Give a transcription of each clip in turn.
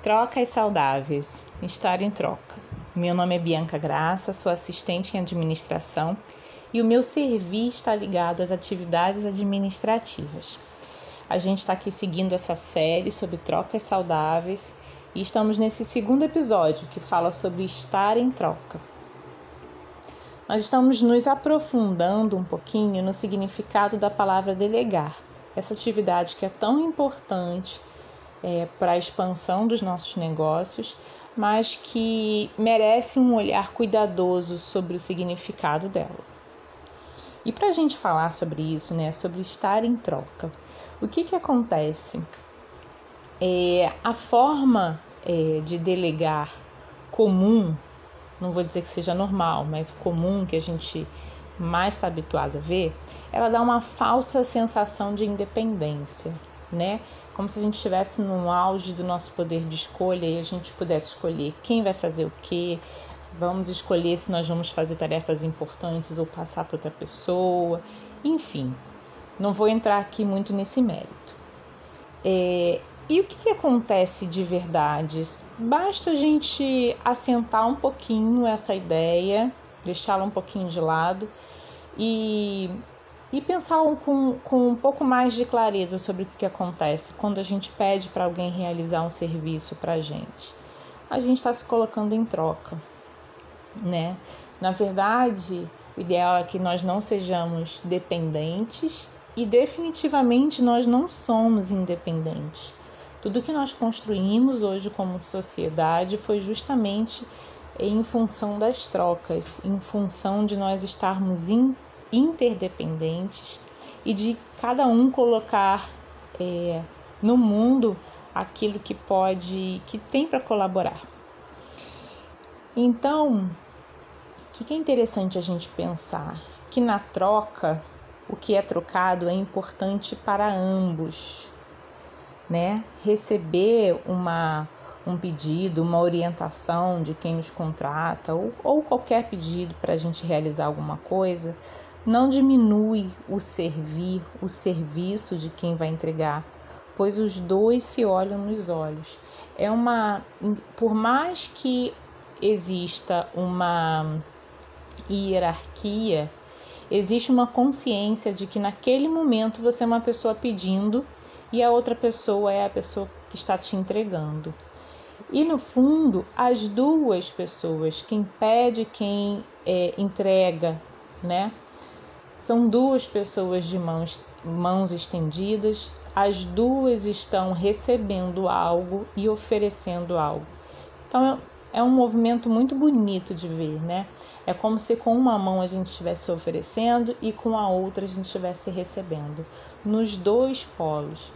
Trocas saudáveis. Estar em troca. Meu nome é Bianca Graça, sou assistente em administração e o meu serviço está ligado às atividades administrativas. A gente está aqui seguindo essa série sobre trocas saudáveis e estamos nesse segundo episódio que fala sobre estar em troca. Nós estamos nos aprofundando um pouquinho no significado da palavra delegar, essa atividade que é tão importante é, para a expansão dos nossos negócios, mas que merece um olhar cuidadoso sobre o significado dela. E para a gente falar sobre isso, né, sobre estar em troca, o que, que acontece? É, a forma é, de delegar comum, não vou dizer que seja normal, mas comum que a gente mais está habituado a ver, ela dá uma falsa sensação de independência, né? Como se a gente estivesse no auge do nosso poder de escolha e a gente pudesse escolher quem vai fazer o quê, vamos escolher se nós vamos fazer tarefas importantes ou passar para outra pessoa, enfim. Não vou entrar aqui muito nesse mérito. É, e o que, que acontece de verdade? Basta a gente assentar um pouquinho essa ideia, deixá-la um pouquinho de lado e, e pensar com, com um pouco mais de clareza sobre o que, que acontece quando a gente pede para alguém realizar um serviço para a gente. A gente está se colocando em troca, né? Na verdade, o ideal é que nós não sejamos dependentes e definitivamente nós não somos independentes. Tudo que nós construímos hoje como sociedade foi justamente em função das trocas, em função de nós estarmos in, interdependentes e de cada um colocar é, no mundo aquilo que pode, que tem para colaborar. Então, o que é interessante a gente pensar? Que na troca, o que é trocado é importante para ambos, né? Receber uma um pedido, uma orientação de quem nos contrata ou, ou qualquer pedido para a gente realizar alguma coisa, não diminui o servir, o serviço de quem vai entregar, pois os dois se olham nos olhos. É uma, por mais que exista uma hierarquia, existe uma consciência de que naquele momento você é uma pessoa pedindo e a outra pessoa é a pessoa que está te entregando. E no fundo, as duas pessoas, quem pede, quem é, entrega, né? São duas pessoas de mãos, mãos estendidas, as duas estão recebendo algo e oferecendo algo. Então é um movimento muito bonito de ver, né? É como se com uma mão a gente estivesse oferecendo e com a outra a gente estivesse recebendo, nos dois polos.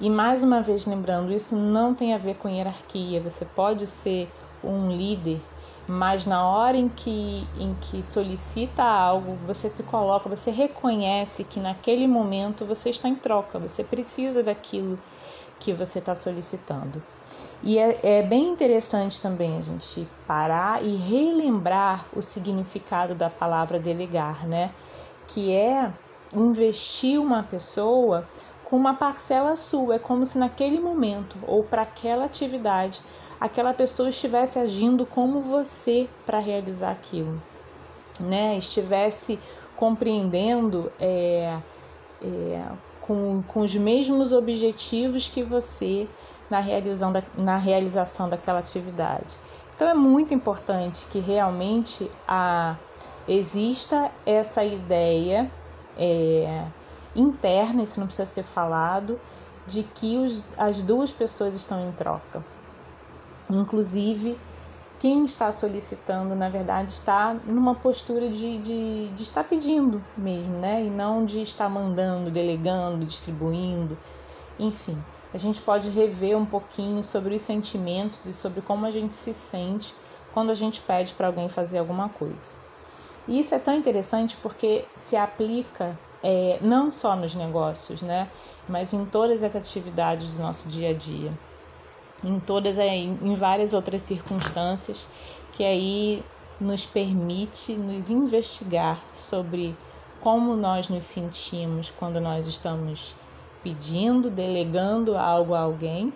E mais uma vez lembrando, isso não tem a ver com hierarquia. Você pode ser um líder, mas na hora em que, em que solicita algo, você se coloca, você reconhece que naquele momento você está em troca, você precisa daquilo que você está solicitando. E é, é, bem interessante também a gente parar e relembrar o significado da palavra delegar, né? Que é investir uma pessoa com uma parcela sua. É como se naquele momento ou para aquela atividade aquela pessoa estivesse agindo como você para realizar aquilo, né? Estivesse compreendendo é, é, com, com os mesmos objetivos que você na, realização da, na realização daquela atividade. Então é muito importante que realmente a, exista essa ideia é, interna, isso não precisa ser falado, de que os, as duas pessoas estão em troca. Inclusive, quem está solicitando, na verdade, está numa postura de, de, de estar pedindo mesmo, né? E não de estar mandando, delegando, distribuindo, enfim. A gente pode rever um pouquinho sobre os sentimentos e sobre como a gente se sente quando a gente pede para alguém fazer alguma coisa. E isso é tão interessante porque se aplica é, não só nos negócios, né, mas em todas as atividades do nosso dia a dia, em todas em várias outras circunstâncias que aí nos permite nos investigar sobre como nós nos sentimos quando nós estamos pedindo, delegando algo a alguém,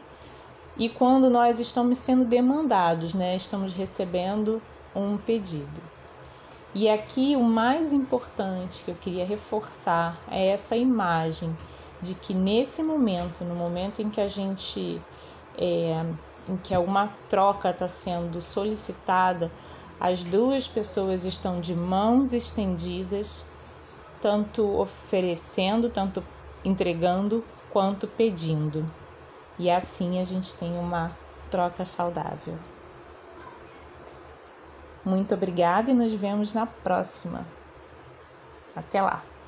e quando nós estamos sendo demandados, né? Estamos recebendo um pedido. E aqui o mais importante que eu queria reforçar é essa imagem de que nesse momento, no momento em que a gente é, em que uma troca está sendo solicitada, as duas pessoas estão de mãos estendidas, tanto oferecendo, tanto entregando, quanto pedindo. E assim a gente tem uma troca saudável. Muito obrigada e nos vemos na próxima. Até lá!